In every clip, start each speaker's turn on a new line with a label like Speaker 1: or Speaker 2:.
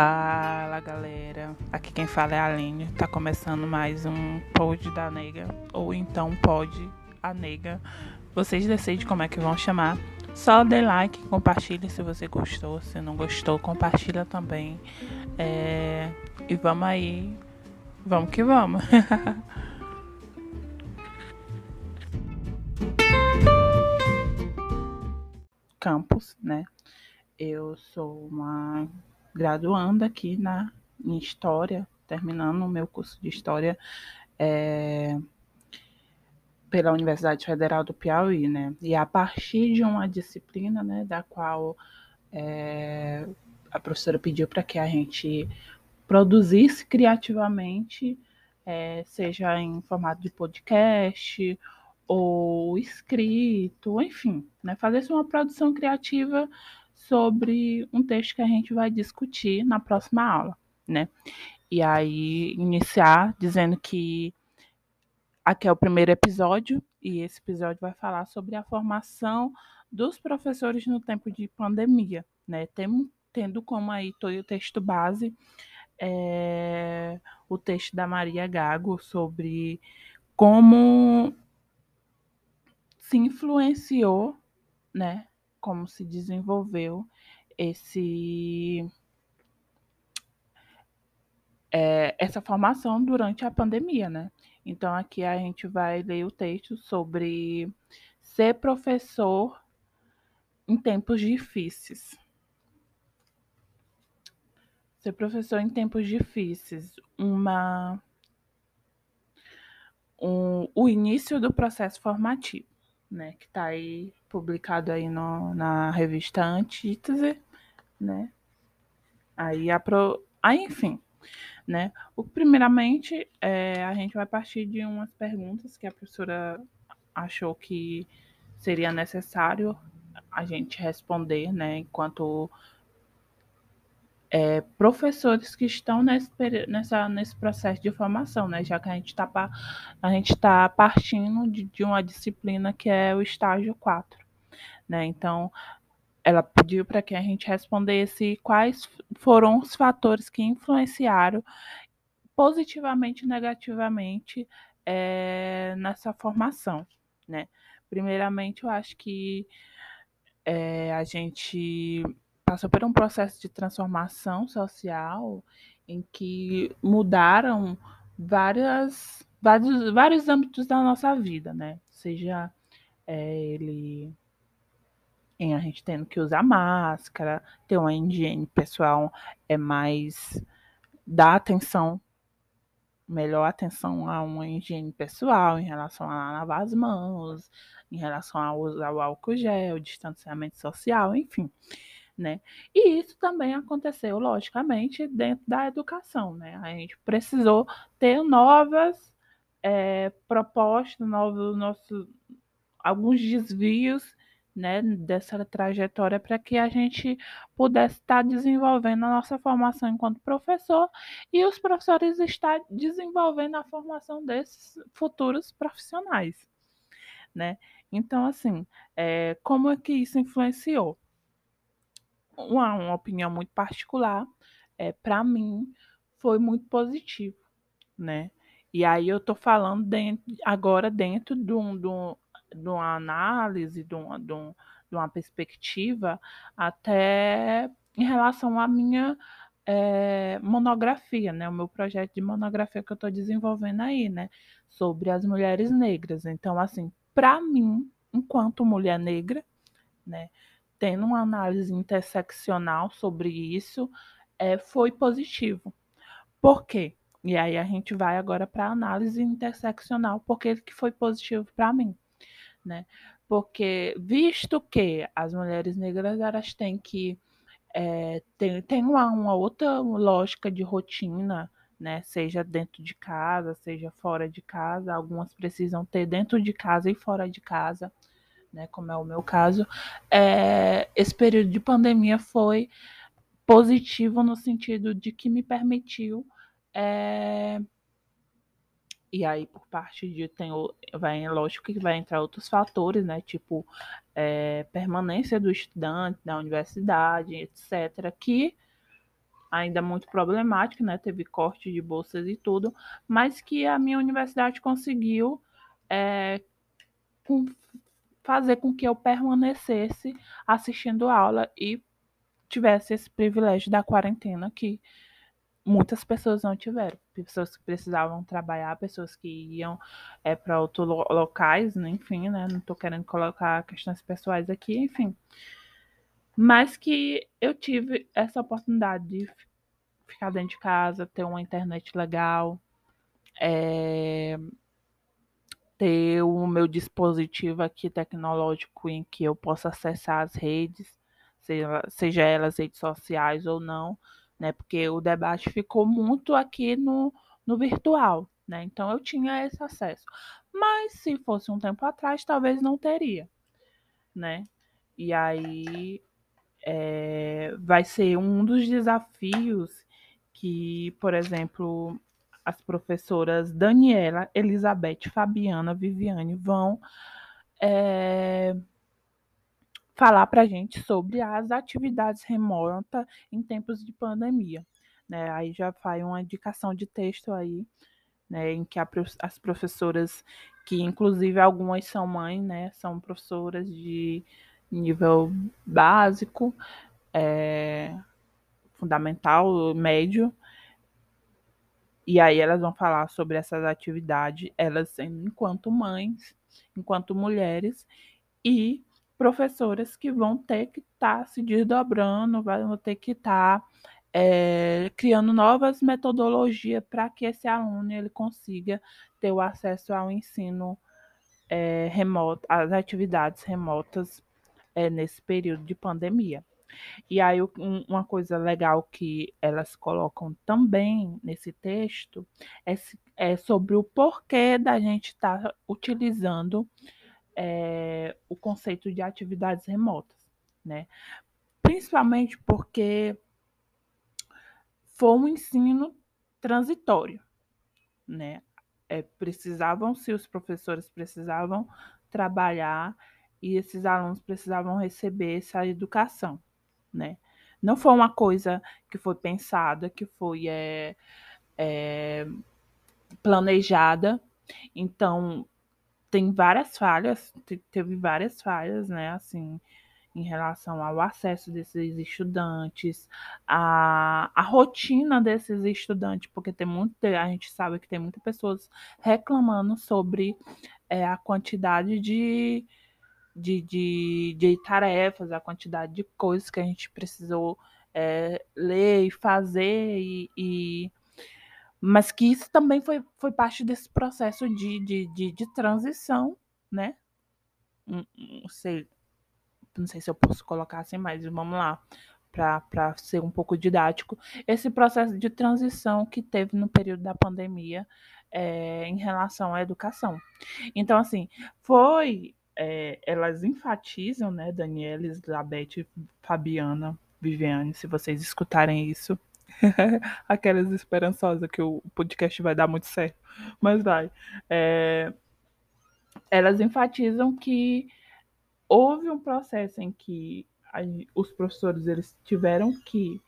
Speaker 1: Fala galera, aqui quem fala é a Aline, tá começando mais um Pod da Nega, ou então Pod a Nega, vocês decidem como é que vão chamar. Só dê like, compartilhe se você gostou, se não gostou, compartilha também. É... E vamos aí, vamos que vamos. Campus, né? Eu sou uma graduando aqui na, em História, terminando o meu curso de História é, pela Universidade Federal do Piauí, né? E a partir de uma disciplina, né, da qual é, a professora pediu para que a gente produzisse criativamente, é, seja em formato de podcast ou escrito, enfim, né, fazer uma produção criativa sobre um texto que a gente vai discutir na próxima aula, né? E aí iniciar dizendo que aqui é o primeiro episódio e esse episódio vai falar sobre a formação dos professores no tempo de pandemia, né? Tendo, tendo como aí todo o texto base é, o texto da Maria Gago sobre como se influenciou, né, como se desenvolveu esse é, essa formação durante a pandemia, né? Então aqui a gente vai ler o texto sobre ser professor em tempos difíceis. Ser professor em tempos difíceis, uma um, o início do processo formativo né, que está aí publicado aí no, na revista Antítese, né? Aí, a pro... aí enfim, né? O, primeiramente, é, a gente vai partir de umas perguntas que a professora achou que seria necessário a gente responder, né, enquanto é, professores que estão nesse, nessa, nesse processo de formação, né? Já que a gente está tá partindo de, de, uma disciplina que é o estágio 4, né? Então, ela pediu para que a gente respondesse quais foram os fatores que influenciaram positivamente e negativamente é, nessa formação, né? Primeiramente, eu acho que é, a gente passou por um processo de transformação social em que mudaram várias, vários, vários âmbitos da nossa vida, né? Seja é, ele em a gente tendo que usar máscara, ter uma higiene pessoal é mais dá atenção, melhor atenção a uma higiene pessoal em relação a lavar as mãos, em relação a usar o álcool gel, distanciamento social, enfim né? E isso também aconteceu, logicamente, dentro da educação, né? A gente precisou ter novas é, propostas, novos, nossos, alguns desvios né, dessa trajetória para que a gente pudesse estar desenvolvendo a nossa formação enquanto professor e os professores estar desenvolvendo a formação desses futuros profissionais, né? Então, assim, é, como é que isso influenciou? uma, uma opinião muito particular, é, para mim foi muito positivo, né? E aí eu tô falando dentro, agora dentro de, um, de, um, de uma análise, de, um, de, um, de uma perspectiva, até em relação à minha é, monografia, né? O meu projeto de monografia que eu estou desenvolvendo aí, né? Sobre as mulheres negras. Então, assim, para mim, enquanto mulher negra, né? tendo uma análise interseccional sobre isso, é, foi positivo. Por quê? E aí a gente vai agora para a análise interseccional, porque que foi positivo para mim, né? Porque visto que as mulheres negras elas têm que é, tem, tem uma, uma outra lógica de rotina, né? Seja dentro de casa, seja fora de casa. Algumas precisam ter dentro de casa e fora de casa né, como é o meu caso, é, esse período de pandemia foi positivo no sentido de que me permitiu é, e aí por parte de tem vai lógico que vai entrar outros fatores né tipo é, permanência do estudante na universidade etc que ainda muito problemática, né? Teve corte de bolsas e tudo, mas que a minha universidade conseguiu é, com, fazer com que eu permanecesse assistindo aula e tivesse esse privilégio da quarentena que muitas pessoas não tiveram. Pessoas que precisavam trabalhar, pessoas que iam é, para outros lo locais, né? enfim, né? Não estou querendo colocar questões pessoais aqui, enfim. Mas que eu tive essa oportunidade de ficar dentro de casa, ter uma internet legal, é, ter o meu dispositivo aqui tecnológico em que eu possa acessar as redes, seja, seja elas redes sociais ou não, né? Porque o debate ficou muito aqui no, no virtual, né? Então eu tinha esse acesso. Mas se fosse um tempo atrás, talvez não teria, né? E aí é, vai ser um dos desafios que, por exemplo, as professoras Daniela, Elizabeth, Fabiana, Viviane vão é, falar para a gente sobre as atividades remotas em tempos de pandemia. Né? Aí já faz uma indicação de texto aí, né, em que a, as professoras, que inclusive algumas são mães, né, são professoras de nível básico, é, fundamental, médio, e aí elas vão falar sobre essas atividades, elas enquanto mães, enquanto mulheres, e professoras que vão ter que estar tá se desdobrando, vão ter que estar tá, é, criando novas metodologias para que esse aluno ele consiga ter o acesso ao ensino é, remoto, às atividades remotas é, nesse período de pandemia. E aí, um, uma coisa legal que elas colocam também nesse texto é, é sobre o porquê da gente estar tá utilizando é, o conceito de atividades remotas, né? Principalmente porque foi um ensino transitório, né? É, precisavam, se os professores precisavam trabalhar e esses alunos precisavam receber essa educação, né? Não foi uma coisa que foi pensada, que foi é, é, planejada. Então, tem várias falhas, teve várias falhas, né, assim, em relação ao acesso desses estudantes, a, a rotina desses estudantes, porque tem muito, a gente sabe que tem muitas pessoas reclamando sobre é, a quantidade de, de, de, de, tarefas, a quantidade de coisas que a gente precisou é, ler e fazer e, e mas que isso também foi, foi parte desse processo de, de, de, de transição, né? Não sei, não sei se eu posso colocar assim, mas vamos lá, para ser um pouco didático. Esse processo de transição que teve no período da pandemia é, em relação à educação. Então, assim, foi. É, elas enfatizam, né, Daniela, Elizabeth, Fabiana, Viviane, se vocês escutarem isso, Aquelas esperançosas que o podcast vai dar muito certo. Mas vai. É... Elas enfatizam que houve um processo em que os professores eles tiveram que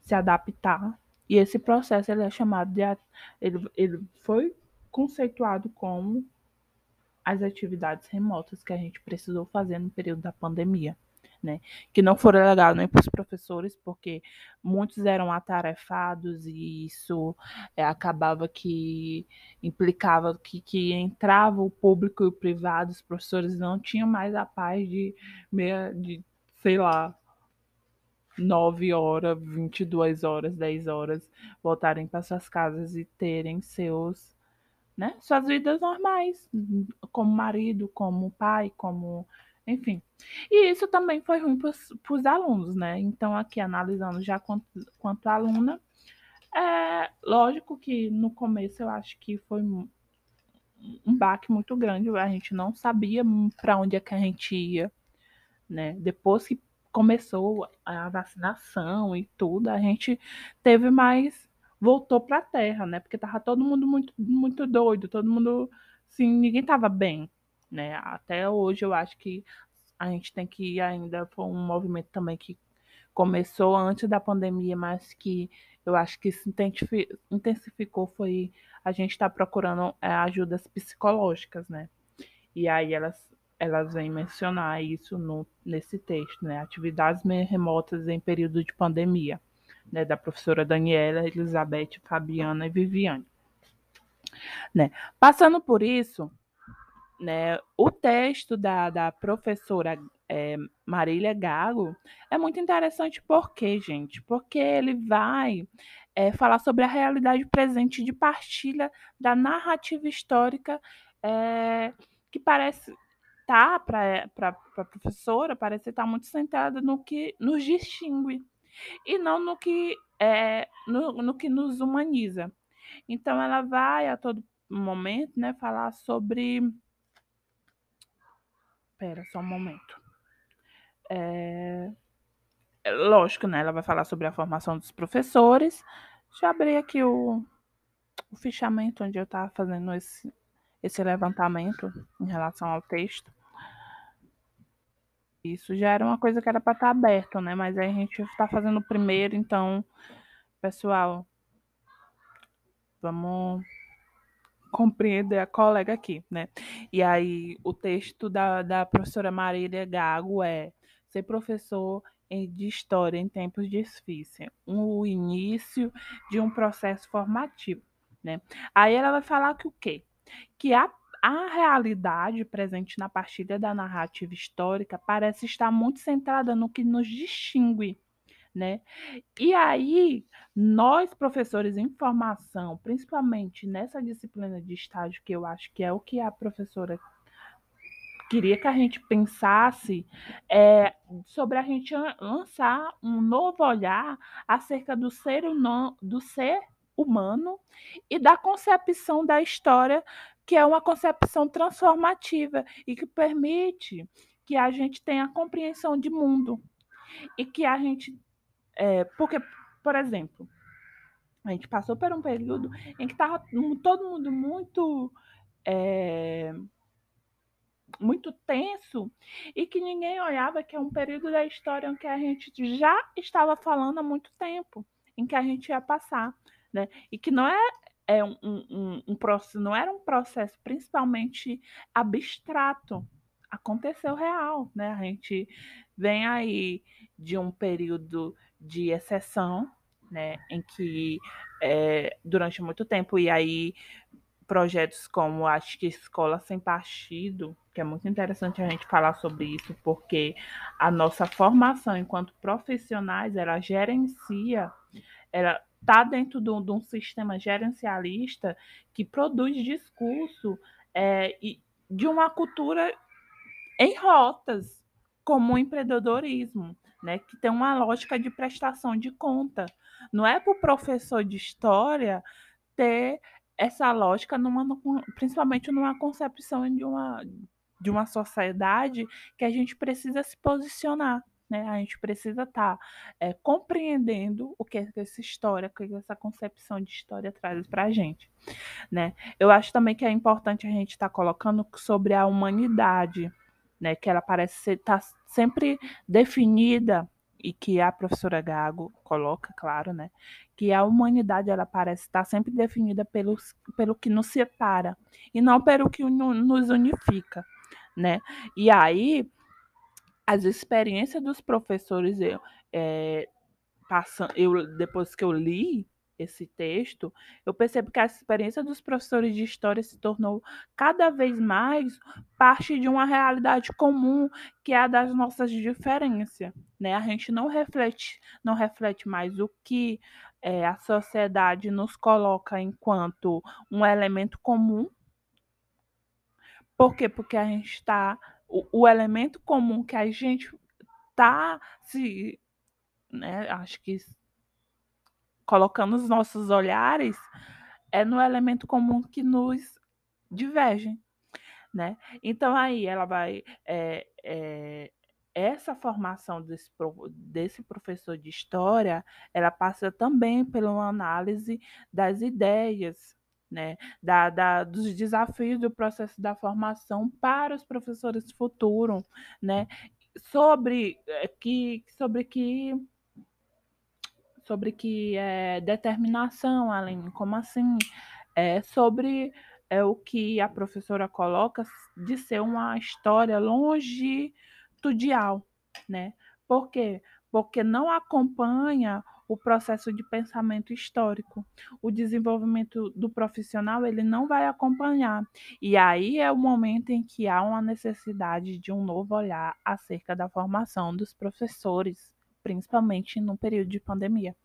Speaker 1: se adaptar e esse processo ele é chamado de ele, ele foi conceituado como as atividades remotas que a gente precisou fazer no período da pandemia né? Que não foram legais nem para os professores, porque muitos eram atarefados e isso é, acabava que implicava que, que entrava o público e o privado, os professores não tinham mais a paz de, meia, de sei lá, 9 horas, 22 horas, 10 horas, voltarem para suas casas e terem seus, né, suas vidas normais, como marido, como pai, como enfim. E isso também foi ruim para os alunos, né? Então, aqui analisando já quanto, quanto aluna, é lógico que no começo eu acho que foi um, baque muito grande, a gente não sabia para onde é que a gente ia, né? Depois que começou a vacinação e tudo, a gente teve mais voltou para a terra, né? Porque tava todo mundo muito muito doido, todo mundo assim, ninguém tava bem, né? Até hoje eu acho que a gente tem que ainda foi um movimento também que começou antes da pandemia, mas que eu acho que se intensificou foi a gente estar tá procurando é, ajudas psicológicas, né? E aí elas, elas vêm mencionar isso no, nesse texto, né? Atividades remotas em período de pandemia, né? Da professora Daniela, Elizabeth, Fabiana e Viviane. Né? Passando por isso, né, o texto da, da professora é, Marília Gago é muito interessante, por quê, gente? Porque ele vai é, falar sobre a realidade presente de partilha da narrativa histórica é, que parece tá para a professora parece estar muito centrada no que nos distingue e não no que é, no, no que nos humaniza. Então ela vai a todo momento, né, falar sobre Espera só um momento. É... Lógico, né? Ela vai falar sobre a formação dos professores. Já abri aqui o, o fichamento onde eu estava fazendo esse, esse levantamento em relação ao texto. Isso já era uma coisa que era para estar tá aberto, né? Mas aí a gente está fazendo o primeiro, então, pessoal, vamos compreender a colega aqui, né? E aí, o texto da, da professora Marília Gago é ser professor de história em tempos difíceis, o início de um processo formativo, né? Aí ela vai falar que o quê? Que a, a realidade presente na partilha da narrativa histórica parece estar muito centrada no que nos distingue né? E aí, nós, professores em formação, principalmente nessa disciplina de estágio, que eu acho que é o que a professora queria que a gente pensasse é, sobre a gente lançar um novo olhar acerca do ser, humano, do ser humano e da concepção da história, que é uma concepção transformativa e que permite que a gente tenha compreensão de mundo e que a gente é, porque, por exemplo, a gente passou por um período em que estava todo mundo muito. É, muito tenso e que ninguém olhava que é um período da história em que a gente já estava falando há muito tempo, em que a gente ia passar, né? E que não é, é um, um, um processo, não era um processo principalmente abstrato, aconteceu real, né? A gente vem aí de um período de exceção, né, em que é, durante muito tempo, e aí projetos como acho que Escola Sem Partido, que é muito interessante a gente falar sobre isso, porque a nossa formação enquanto profissionais, ela gerencia, ela está dentro de um, sistema gerencialista que produz discurso é, de uma cultura em rotas, como o empreendedorismo né, que tem uma lógica de prestação de conta. Não é para o professor de história ter essa lógica, numa, principalmente numa concepção de uma, de uma sociedade que a gente precisa se posicionar. Né? A gente precisa estar tá, é, compreendendo o que, essa história, o que, essa concepção de história traz para a gente. Né? Eu acho também que é importante a gente estar tá colocando sobre a humanidade né, que ela parece estar tá sempre definida e que a professora Gago coloca, claro, né, que a humanidade ela parece estar sempre definida pelos, pelo que nos separa e não pelo que nos unifica, né? E aí as experiências dos professores eu é, eu depois que eu li esse texto, eu percebo que a experiência dos professores de história se tornou cada vez mais parte de uma realidade comum, que é a das nossas diferenças. Né? A gente não reflete, não reflete mais o que é, a sociedade nos coloca enquanto um elemento comum. Por quê? Porque a gente está. O, o elemento comum que a gente está se. Né, acho que colocando os nossos olhares é no elemento comum que nos divergem, né? Então aí ela vai é, é, essa formação desse, desse professor de história, ela passa também pela análise das ideias, né, da, da, dos desafios do processo da formação para os professores futuros, né, sobre eh, que, sobre que sobre que é determinação, além como assim, é sobre é o que a professora coloca de ser uma história longitudinal, né? Por quê? Porque não acompanha o processo de pensamento histórico. O desenvolvimento do profissional ele não vai acompanhar. E aí é o momento em que há uma necessidade de um novo olhar acerca da formação dos professores, principalmente no período de pandemia.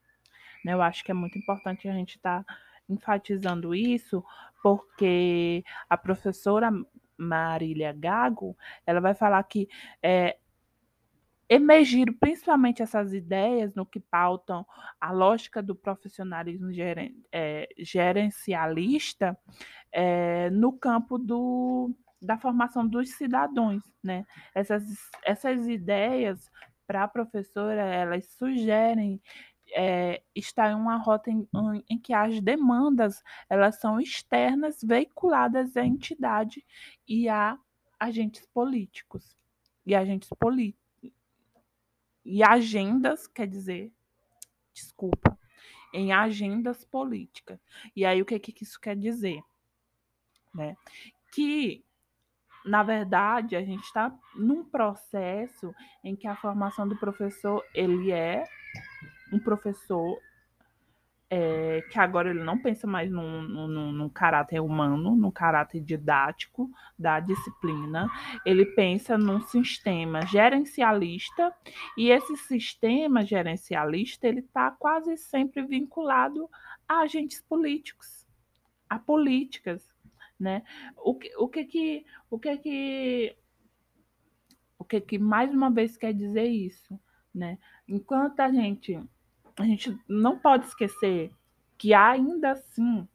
Speaker 1: Né? Eu acho que é muito importante a gente estar tá enfatizando isso, porque a professora Marília Gago, ela vai falar que é, emergiram principalmente essas ideias no que pautam a lógica do profissionalismo geren, é, gerencialista é, no campo do, da formação dos cidadãos. Né? Essas, essas ideias, para a professora, elas sugerem é, em uma rota em, em, que as demandas elas são externas, veiculadas à entidade e a agentes políticos. E agentes políticos. E agendas, quer dizer, desculpa, em agendas políticas. E aí o que, que isso quer dizer? Né? Que na verdade, a gente está num processo em que a formação do professor ele é um professor é, que agora ele não pensa mais num, num, num, caráter humano, no caráter didático da disciplina, ele pensa num sistema gerencialista e esse sistema gerencialista ele está quase sempre vinculado a agentes políticos, a políticas, né? O que, o que que o que que o que que mais uma vez quer dizer isso, né? Enquanto a gente a gente não pode esquecer que ainda assim,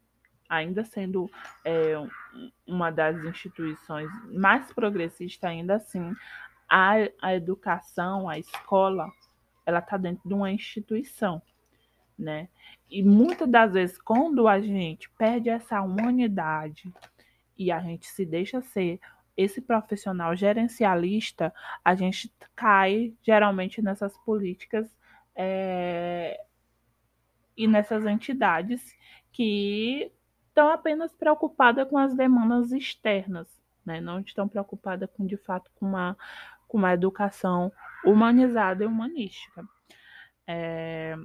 Speaker 1: ainda sendo é, uma das instituições mais progressistas, ainda assim, a, a educação, a escola, ela está dentro de uma instituição, né? E muitas das vezes, quando a gente perde essa humanidade e a gente se deixa ser esse profissional gerencialista, a gente cai geralmente nessas políticas é, e nessas entidades que estão apenas preocupadas com as demandas externas, né? não estão preocupadas com, de fato, com uma, com uma educação humanizada e humanística. É,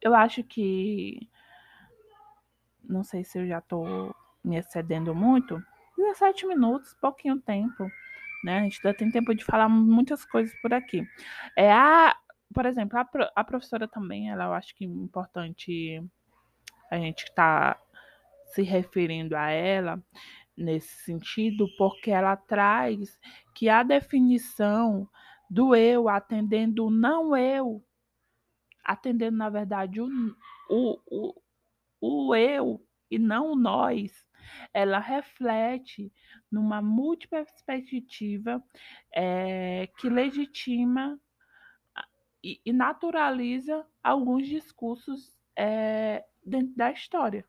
Speaker 1: eu acho que, não sei se eu já estou me excedendo muito, 17 minutos, pouquinho tempo, né? A gente ainda tem tempo de falar muitas coisas por aqui. É a por exemplo, a, a professora também, ela eu acho que é importante a gente estar tá se referindo a ela nesse sentido, porque ela traz que a definição do eu atendendo o não eu, atendendo, na verdade, o, o, o, o eu e não o nós, ela reflete numa multiperspectiva é, que legitima e, e naturaliza alguns discursos é, dentro da história.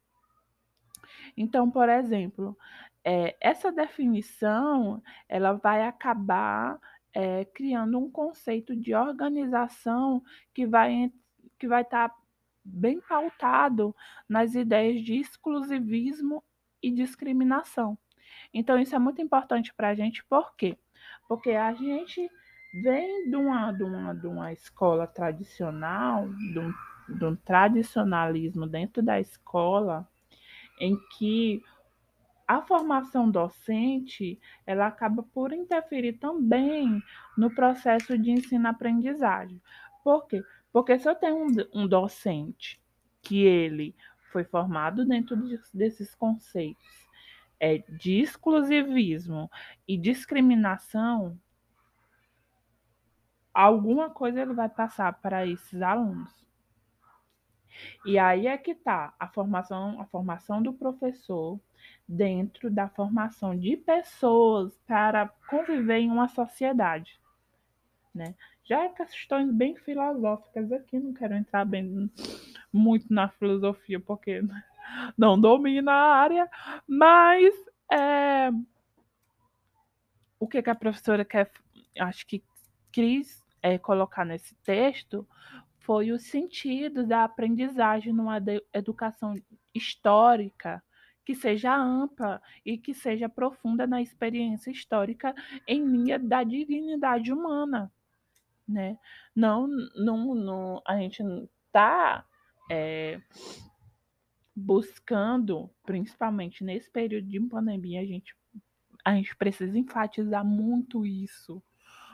Speaker 1: Então, por exemplo, é, essa definição ela vai acabar é, criando um conceito de organização que vai que vai estar tá bem pautado nas ideias de exclusivismo e discriminação. Então, isso é muito importante para a gente, por quê? Porque a gente vem de uma, de uma, de uma escola tradicional, de um, de um tradicionalismo dentro da escola, em que a formação docente ela acaba por interferir também no processo de ensino-aprendizagem. Por quê? Porque se eu tenho um, um docente que ele foi formado dentro de, desses conceitos é, de exclusivismo e discriminação, alguma coisa ele vai passar para esses alunos. E aí é que tá a formação, a formação do professor dentro da formação de pessoas para conviver em uma sociedade, né? Já é questões bem filosóficas aqui, não quero entrar bem muito na filosofia porque não domino a área, mas é, o que, que a professora quer, acho que Cris é, colocar nesse texto foi o sentido da aprendizagem numa educação histórica que seja ampla e que seja profunda na experiência histórica em linha da dignidade humana, né? Não, não, não a gente está é, buscando, principalmente nesse período de pandemia, a gente, a gente precisa enfatizar muito isso,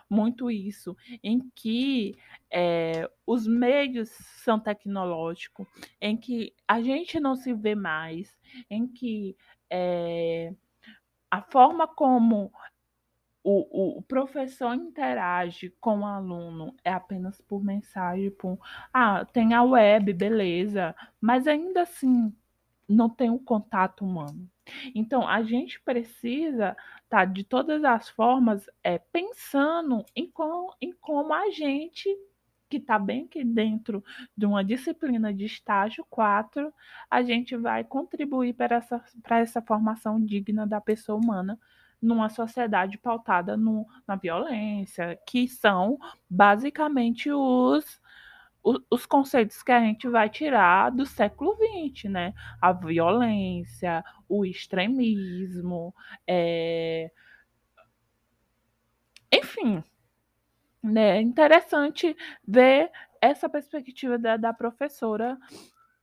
Speaker 1: muito isso, em que é, os meios são tecnológicos, em que a gente não se vê mais, em que é, a forma como o, o, professor interage com o aluno é apenas por mensagem, por ah, tem a web, beleza, mas ainda assim não tem o um contato humano. Então, a gente precisa tá, de todas as formas é, pensando em, com, em como a gente, que está bem aqui dentro de uma disciplina de estágio 4, a gente vai contribuir para essa, para essa formação digna da pessoa humana numa sociedade pautada no, na violência, que são basicamente os os conceitos que a gente vai tirar do século XX, né? A violência, o extremismo, é... enfim, né? É interessante ver essa perspectiva da, da professora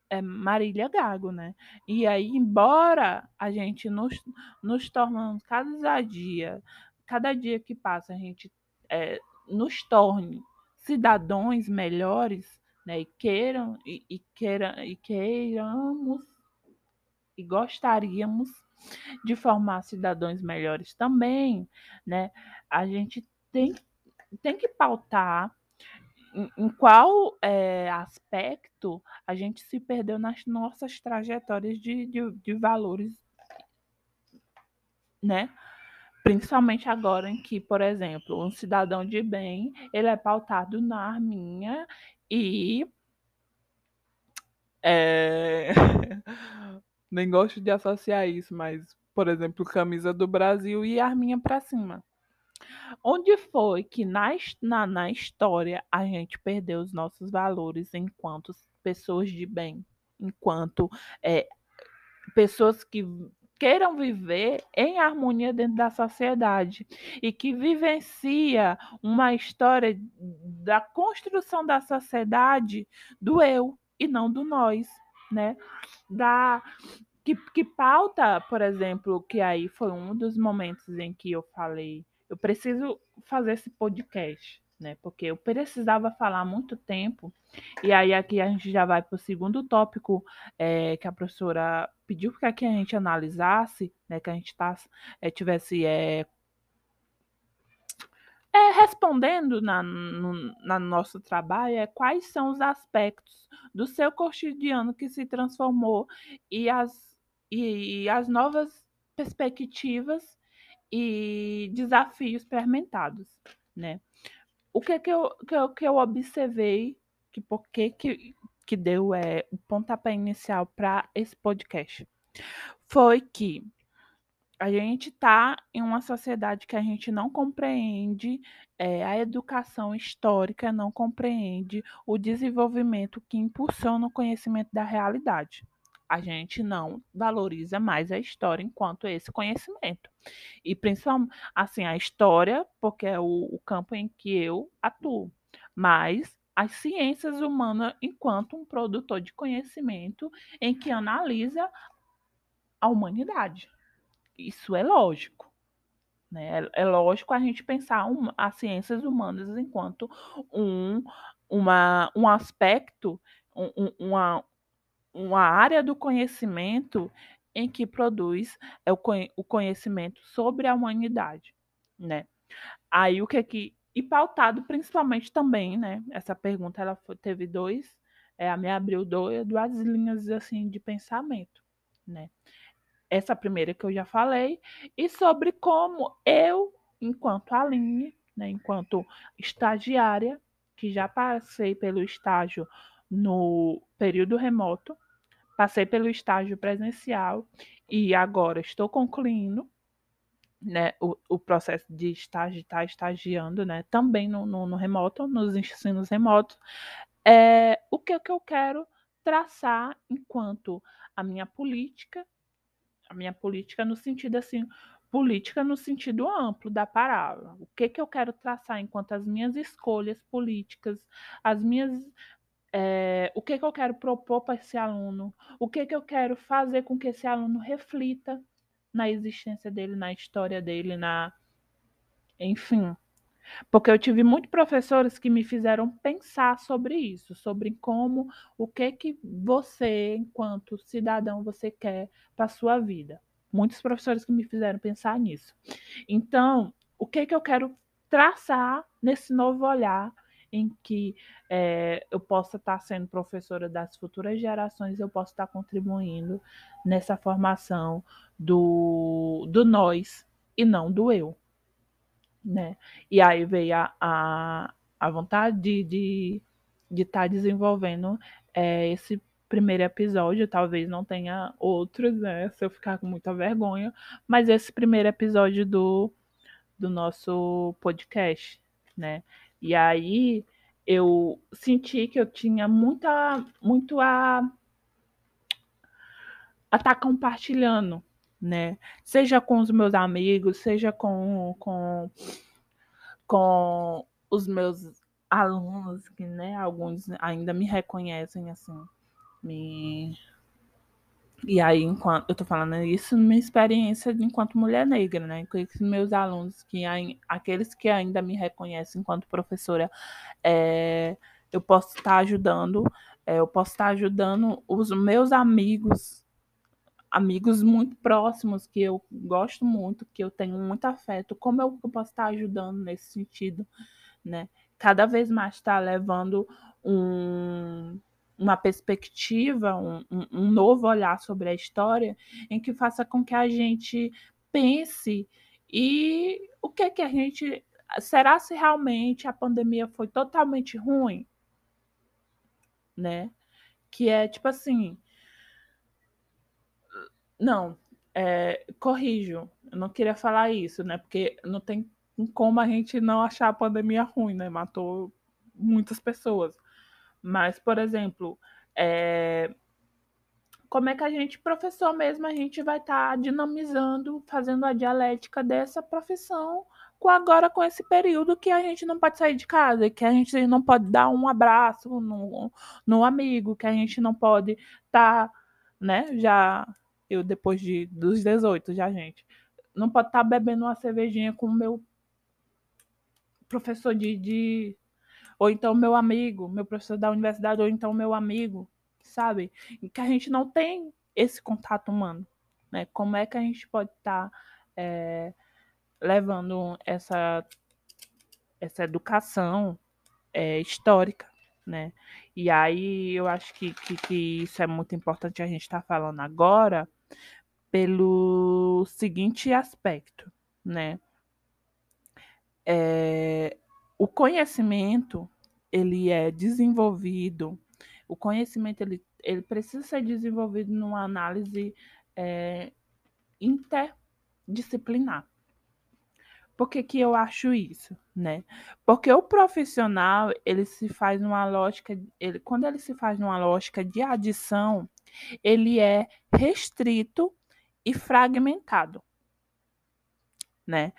Speaker 1: é, Marília Gago, né? E aí, embora a gente nos, nos tornando cada dia, cada dia que passa, a gente é, nos torne cidadãos melhores, né? E queiram e, e, e queiramos e gostaríamos de formar cidadãos melhores também, né? A gente tem, tem que pautar em, qual é, aspecto a gente se perdeu nas nossas trajetórias de, de, de valores, né? Principalmente agora em que, por exemplo, um cidadão de bem, ele é pautado na arminha e é... nem gosto de associar isso, mas, por exemplo, camisa do Brasil e arminha para cima. Onde foi que na, na, na história a gente perdeu os nossos valores enquanto pessoas de bem, enquanto é, pessoas que queiram viver em harmonia dentro da sociedade e que vivencia uma história da construção da sociedade do eu e não do nós, né? Da que, que pauta, por exemplo, que aí foi um dos momentos em que eu falei, eu preciso fazer esse podcast, né? Porque eu precisava falar muito tempo. E aí aqui a gente já vai para o segundo tópico é, que a professora pediu para que a gente analisasse, né? Que a gente tá, é, tivesse é, é, respondendo na, no na nosso trabalho é quais são os aspectos do seu cotidiano que se transformou e as, e, e as novas perspectivas e desafios experimentados, né? O que que eu, que eu, que eu observei, que por que que deu é, o pontapé inicial para esse podcast, foi que a gente está em uma sociedade que a gente não compreende é, a educação histórica, não compreende o desenvolvimento que impulsiona o conhecimento da realidade a gente não valoriza mais a história enquanto esse conhecimento. E principalmente, assim, a história, porque é o, o campo em que eu atuo, mas as ciências humanas enquanto um produtor de conhecimento em que analisa a humanidade. Isso é lógico. Né? É, é lógico a gente pensar um, as ciências humanas enquanto um, uma, um aspecto, um, uma, uma área do conhecimento em que produz é o, conhecimento sobre a humanidade, né? Aí o que é que e pautado principalmente também, né? Essa pergunta ela foi, teve dois, é, me abriu dois, duas linhas assim de pensamento, né? Essa primeira que eu já falei e sobre como eu, enquanto Aline, né, enquanto estagiária, que já passei pelo estágio no período remoto, passei pelo estágio presencial e agora estou concluindo né, o, o processo de estar tá estagiando né, também no, no, no remoto, nos ensinos remotos. é, o que, que eu quero traçar enquanto a minha política, a minha política no sentido assim, política no sentido amplo da palavra. O que, que eu quero traçar enquanto as minhas escolhas políticas, as minhas. É, o que, que eu quero propor para esse aluno, o que, que eu quero fazer com que esse aluno reflita na existência dele, na história dele, na. Enfim. Porque eu tive muitos professores que me fizeram pensar sobre isso, sobre como, o que que você, enquanto cidadão, você quer para sua vida. Muitos professores que me fizeram pensar nisso. Então, o que que eu quero traçar nesse novo olhar em que é, eu possa estar sendo professora das futuras gerações, eu posso estar contribuindo nessa formação do, do nós e não do eu né? E aí veio a, a, a vontade de estar de, de tá desenvolvendo é, esse primeiro episódio, talvez não tenha outros, né? Se eu ficar com muita vergonha, mas esse primeiro episódio do, do nosso podcast, né? E aí eu senti que eu tinha muita, muito a a tá compartilhando né? Seja com os meus amigos, seja com, com, com os meus alunos, que né, alguns ainda me reconhecem assim, me e aí, enquanto eu tô falando isso, minha experiência enquanto mulher negra, né? Com meus alunos, que aqueles que ainda me reconhecem enquanto professora, é, eu posso estar ajudando, é, eu posso estar ajudando os meus amigos amigos muito próximos que eu gosto muito, que eu tenho muito afeto, como eu posso estar ajudando nesse sentido, né? Cada vez mais estar levando um, uma perspectiva, um, um novo olhar sobre a história, em que faça com que a gente pense e o que que a gente será se realmente a pandemia foi totalmente ruim, né? Que é tipo assim, não, é, corrijo. Eu não queria falar isso, né? Porque não tem como a gente não achar a pandemia ruim, né? Matou muitas pessoas. Mas, por exemplo, é, como é que a gente, professor mesmo, a gente vai estar tá dinamizando, fazendo a dialética dessa profissão com agora com esse período que a gente não pode sair de casa, que a gente não pode dar um abraço no, no amigo, que a gente não pode estar, tá, né, já eu depois de, dos 18 já, gente. Não pode estar tá bebendo uma cervejinha com o meu professor de, de. Ou então meu amigo, meu professor da universidade, ou então meu amigo, sabe? Que a gente não tem esse contato humano. Né? Como é que a gente pode estar tá, é, levando essa, essa educação é, histórica né? E aí eu acho que, que, que, isso é muito importante a gente estar tá falando agora, pelo seguinte aspecto, né? É, o conhecimento ele é desenvolvido, o conhecimento ele, ele precisa ser desenvolvido numa análise é, interdisciplinar. Por que, que eu acho isso, né? Porque o profissional, ele se faz numa lógica, ele, quando ele se faz numa lógica de adição, ele é restrito e fragmentado, né?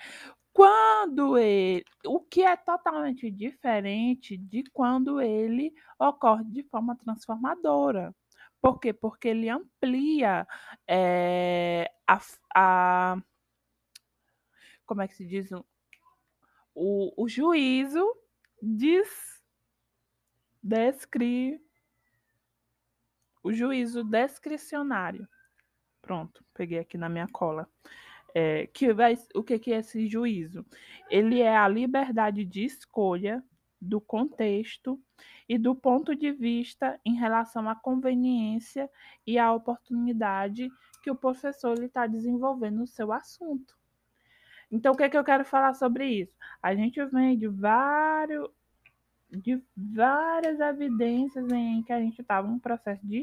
Speaker 1: Quando ele, o que é totalmente diferente de quando ele ocorre de forma transformadora. Por quê? Porque ele amplia é, a, a, como é que se diz? O, o juízo diz, descri, o juízo discricionário Pronto, peguei aqui na minha cola. É, que vai, o que, que é esse juízo? Ele é a liberdade de escolha do contexto e do ponto de vista em relação à conveniência e à oportunidade que o professor está desenvolvendo no seu assunto. Então, o que, que eu quero falar sobre isso? A gente vem de vários de várias evidências em que a gente estava num processo de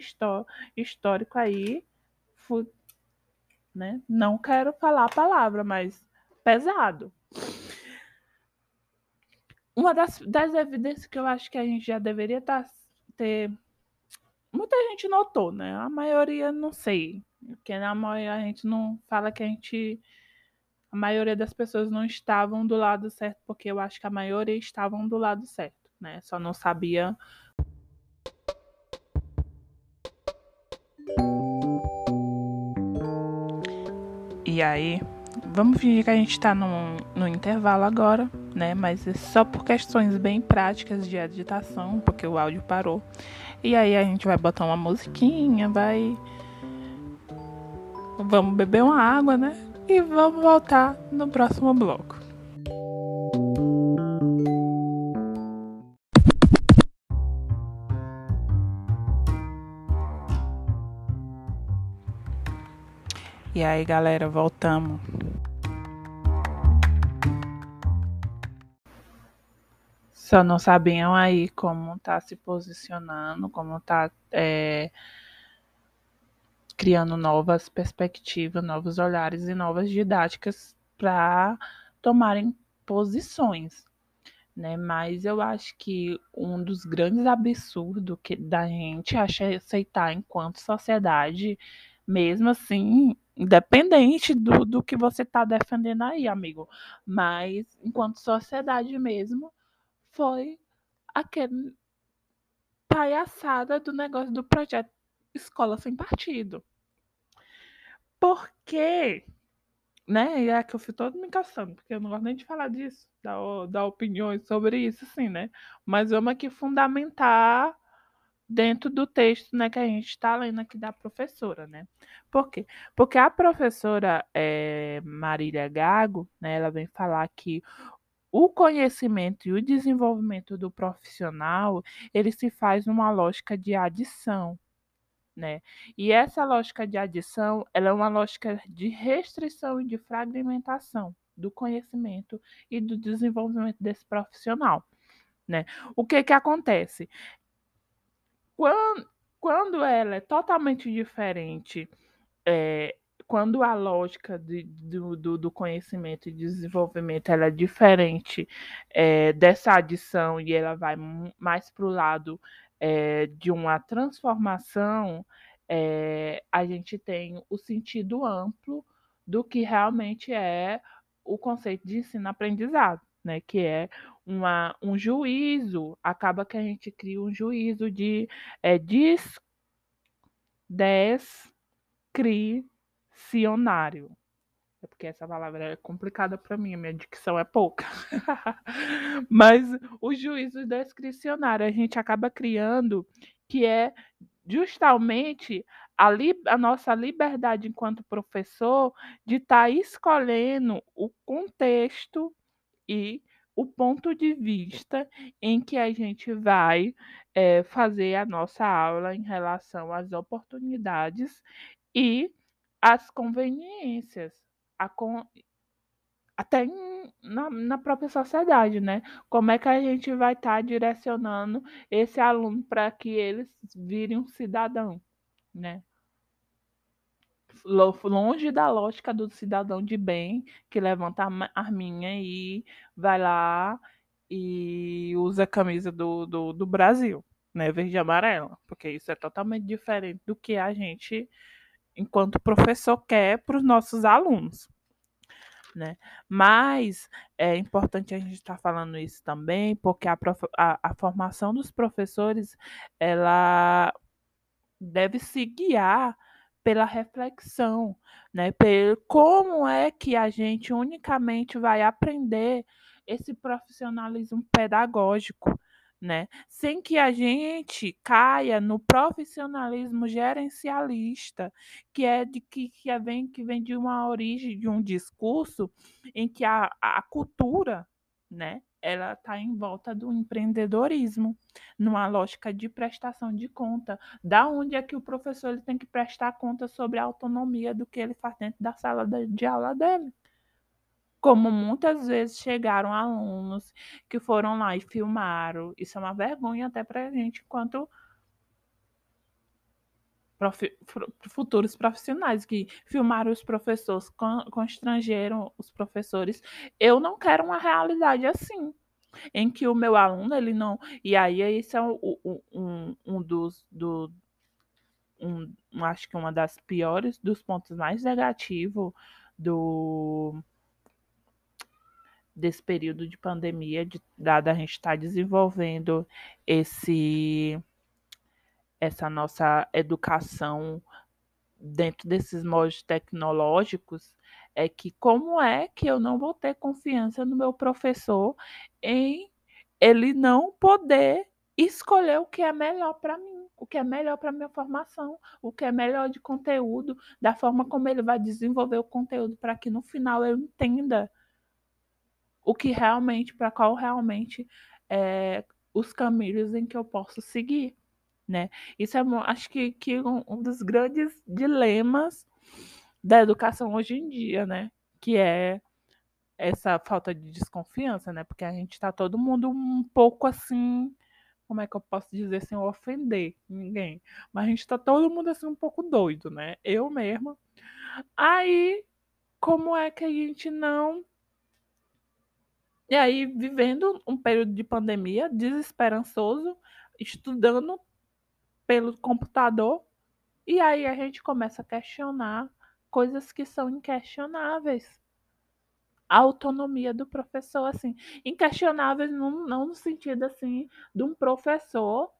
Speaker 1: histórico aí né? Não quero falar a palavra, mas pesado. Uma das, das evidências que eu acho que a gente já deveria tá ter. Muita gente notou, né? A maioria não sei. Porque na maioria a gente não fala que a gente. A maioria das pessoas não estavam do lado certo, porque eu acho que a maioria estavam do lado certo, né? Só não sabia E aí, vamos fingir que a gente está no, intervalo agora, né? Mas é só por questões bem práticas de editação, porque o áudio parou. E aí a gente vai botar uma musiquinha, vai. Vamos beber uma água, né? E vamos voltar no próximo bloco. E aí, galera, voltamos. Só não sabiam aí como tá se posicionando, como tá é, criando novas perspectivas, novos olhares e novas didáticas para tomarem posições. Né? Mas eu acho que um dos grandes absurdos que da gente acha aceitar enquanto sociedade, mesmo assim, Independente do, do que você está defendendo aí, amigo. Mas, enquanto sociedade mesmo, foi aquele palhaçada do negócio do projeto Escola Sem Partido. Porque, né? E é que eu fui todo me caçando, porque eu não gosto nem de falar disso, dar, dar opiniões sobre isso, assim, né? Mas vamos aqui fundamentar dentro do texto né, que a gente está lendo aqui da professora, né? Por quê? Porque a professora é, Marília Gago, né, ela vem falar que o conhecimento e o desenvolvimento do profissional, ele se faz numa lógica de adição, né? E essa lógica de adição, ela é uma lógica de restrição e de fragmentação do conhecimento e do desenvolvimento desse profissional, né? O que que acontece? Quando, quando ela é totalmente diferente, é, quando a lógica de, do, do, do, conhecimento e desenvolvimento ela é diferente é, dessa adição e ela vai mais para o lado é, de uma transformação, é, a gente tem o sentido amplo do que realmente é o conceito de ensino-aprendizado né? Que é uma, um juízo, acaba que a gente cria um juízo de é, descricionário. É porque essa palavra é complicada para mim, minha dicção é pouca. Mas o juízo descricionário a gente acaba criando que é justamente a, a nossa liberdade enquanto professor de estar tá escolhendo o contexto e o ponto de vista em que a gente vai é, fazer a nossa aula em relação às oportunidades e às conveniências, com, até em, na, na, própria sociedade, né? Como é que a gente vai estar tá direcionando esse aluno para que eles virem um cidadão, né? Longe da lógica do cidadão de bem que levanta a arminha e vai lá e usa a camisa do, do, do Brasil, né? Verde e amarela, porque isso é totalmente diferente do que a gente, enquanto professor, quer para os nossos alunos. Né? Mas é importante a gente estar tá falando isso também, porque a, a, a formação dos professores ela deve se guiar pela reflexão, né? Pelo como é que a gente unicamente vai aprender esse profissionalismo pedagógico, né? Sem que a gente caia no profissionalismo gerencialista, que é de que, que vem que vem de uma origem de um discurso em que a, a cultura, né, ela está em volta do empreendedorismo, numa lógica de prestação de conta. Da onde é que o professor ele tem que prestar conta sobre a autonomia do que ele faz dentro da sala de aula dele? Como muitas vezes chegaram alunos que foram lá e filmaram. Isso é uma vergonha até para a gente, enquanto futuros profissionais que filmaram os professores, constrangeram os professores. Eu não quero uma realidade assim. em que o meu aluno ele não e aí esse é um, um, um dos do, um, acho que uma das piores dos pontos mais negativos do desse período de pandemia, de, dada a gente estar tá desenvolvendo esse essa nossa educação dentro desses moldes tecnológicos, é que como é que eu não vou ter confiança no meu professor em ele não poder escolher o que é melhor para mim, o que é melhor para minha formação, o que é melhor de conteúdo, da forma como ele vai desenvolver o conteúdo para que no final eu entenda o que realmente, para qual realmente é os caminhos em que eu posso seguir, né? Isso é, acho que, que um, um dos grandes dilemas da educação hoje em dia, né? Que é essa falta de desconfiança, né? Porque a gente está todo mundo um pouco assim, como é que eu posso dizer sem ofender ninguém, mas a gente está todo mundo assim um pouco doido, né? Eu mesma. Aí, como é que a gente não e aí, vivendo um período de pandemia, desesperançoso, estudando pelo computador, e aí a gente começa a questionar coisas que são inquestionáveis. A autonomia do professor, assim, inquestionáveis não, não no sentido assim de um professor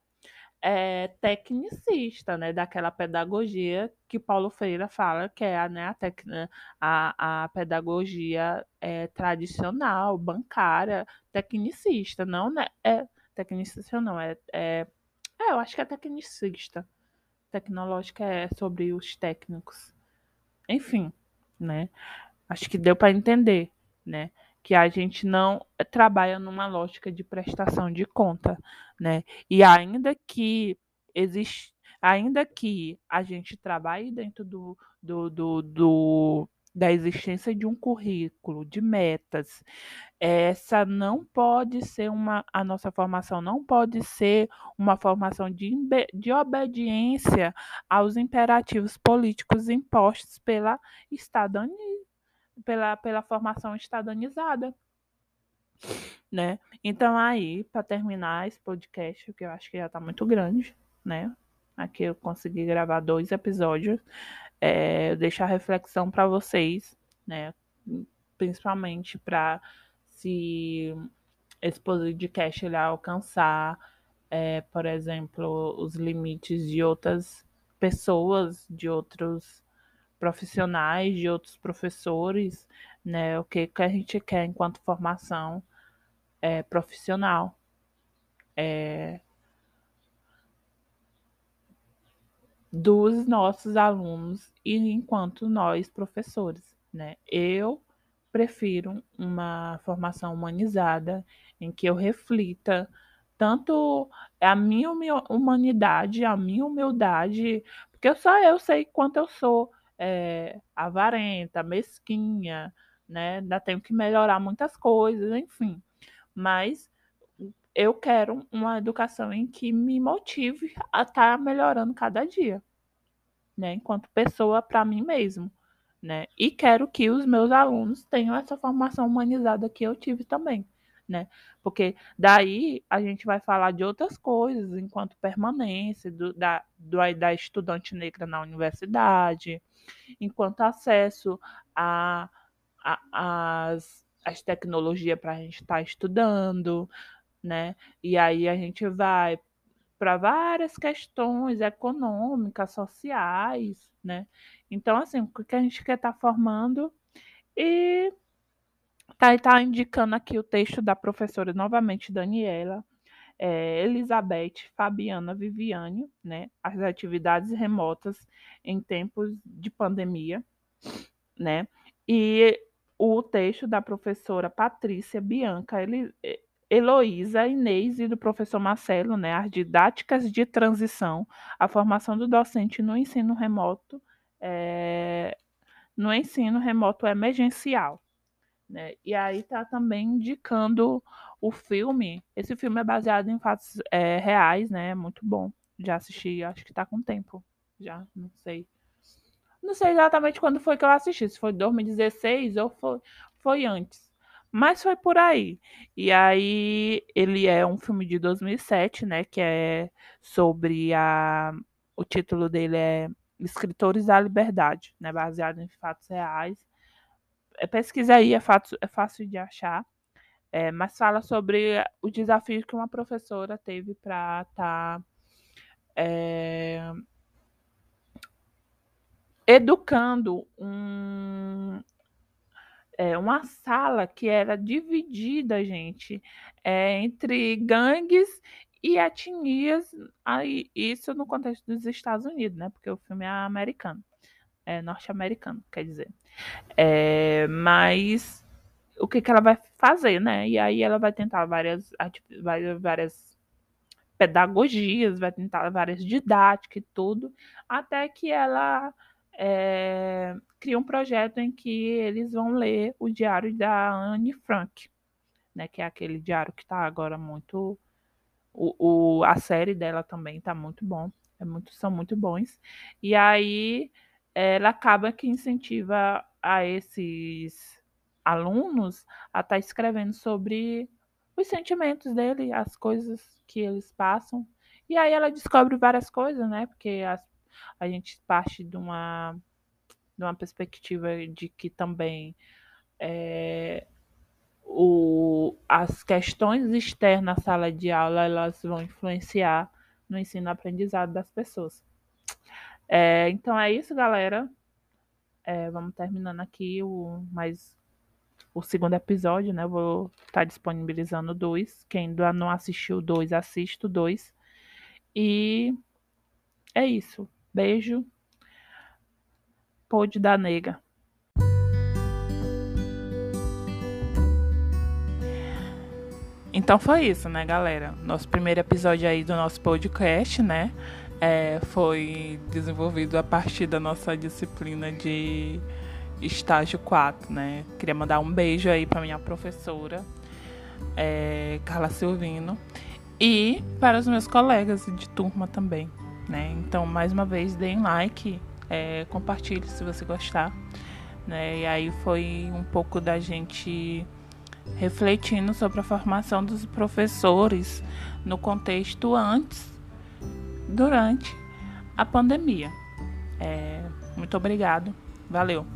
Speaker 1: é, tecnicista, né, daquela pedagogia que Paulo Freire fala, que é né, a, tec, a, a pedagogia é, tradicional, bancária, tecnicista, não né, é tecnicista não, é, é, é, eu acho que é tecnicista. Tecnológica é sobre os técnicos. Enfim, né? Acho que deu para entender, né? que a gente não trabalha numa lógica de prestação de conta, né? E ainda que existe, ainda que a gente trabalhe dentro do, do, do, do da existência de um currículo, de metas, essa não pode ser uma, a nossa formação não pode ser uma formação de, de obediência aos imperativos políticos impostos pela estadania, pela, pela formação estadanizada. Né? Então, aí, para terminar esse podcast, que eu acho que já está muito grande, né? Aqui eu consegui gravar dois episódios. É, deixar reflexão para vocês, né? Principalmente para se esse podcast ele alcançar, é, por exemplo, os limites de outras pessoas, de outros profissionais, de outros professores, né? O que, que a gente quer enquanto formação é, profissional. É, dos nossos alunos e enquanto nós professores, né? Eu prefiro uma formação humanizada em que eu reflita tanto a minha humanidade, a minha humildade, porque só eu sei quanto eu sou é, avarenta, mesquinha, né? Ainda tenho que melhorar muitas coisas, enfim. Mas eu quero uma educação em que me motive a estar tá melhorando cada dia, né? Enquanto pessoa para mim mesmo, né? E quero que os meus alunos tenham essa formação humanizada que eu tive também, né? Porque daí a gente vai falar de outras coisas enquanto permanência do, da, do, da estudante negra na universidade, enquanto acesso a, a as, as tecnologias para a gente estar tá estudando, né? E aí a gente vai para várias questões econômicas, sociais, né? Então, assim, o que a gente quer estar tá formando e tá, tá indicando aqui o texto da professora novamente Daniela, é, Elizabeth, Fabiana, Viviane, né, as atividades remotas em tempos de pandemia, né, e o texto da professora Patrícia Bianca ele, Heloísa, Inês e do professor Marcelo, né, as didáticas de transição, a formação do docente no ensino remoto, é, no ensino remoto emergencial. Né? E aí está também indicando o filme. Esse filme é baseado em fatos é, reais, né? É muito bom. Já assisti, acho que está com tempo. Já, não sei. Não sei exatamente quando foi que eu assisti, se foi 2016 ou foi, foi antes. Mas foi por aí. E aí ele é um filme de 2007, né, que é sobre a o título dele é Escritores da Liberdade, né, baseado em fatos reais. É, pesquisa aí, é, fato, é fácil de achar. É, mas fala sobre o desafio que uma professora teve para estar tá, é, educando um, é, uma sala que era dividida, gente, é, entre gangues e etnias, aí, isso no contexto dos Estados Unidos, né? Porque o filme é americano, é norte-americano, quer dizer. É, mas o que, que ela vai fazer, né? E aí ela vai tentar várias, várias, várias pedagogias, vai tentar várias didáticas e tudo, até que ela é, cria um projeto em que eles vão ler o diário da Anne Frank, né, que é aquele diário que está agora muito. O, o, a série dela também está muito bom, é muito, são muito bons. E aí ela acaba que incentiva a esses alunos a estar tá escrevendo sobre os sentimentos dele, as coisas que eles passam. E aí ela descobre várias coisas, né? Porque as a gente parte de uma, de uma perspectiva de que também é, o, as questões externas à sala de aula elas vão influenciar no ensino-aprendizado das pessoas. É, então é isso, galera. É, vamos terminando aqui o mais o segundo episódio, né? vou estar tá disponibilizando dois. Quem ainda não assistiu dois, assista dois. E é isso. Beijo. Pode da nega. Então foi isso, né, galera? Nosso primeiro episódio aí do nosso podcast, né? É, foi desenvolvido a partir da nossa disciplina de estágio 4, né? Queria mandar um beijo aí para minha professora, é, Carla Silvino, e para os meus colegas de turma também né? Então, mais uma vez, deem like, é, compartilhe se você gostar, né? E aí foi um pouco da gente refletindo sobre a formação dos professores no contexto antes, durante a pandemia. É, muito obrigado, valeu.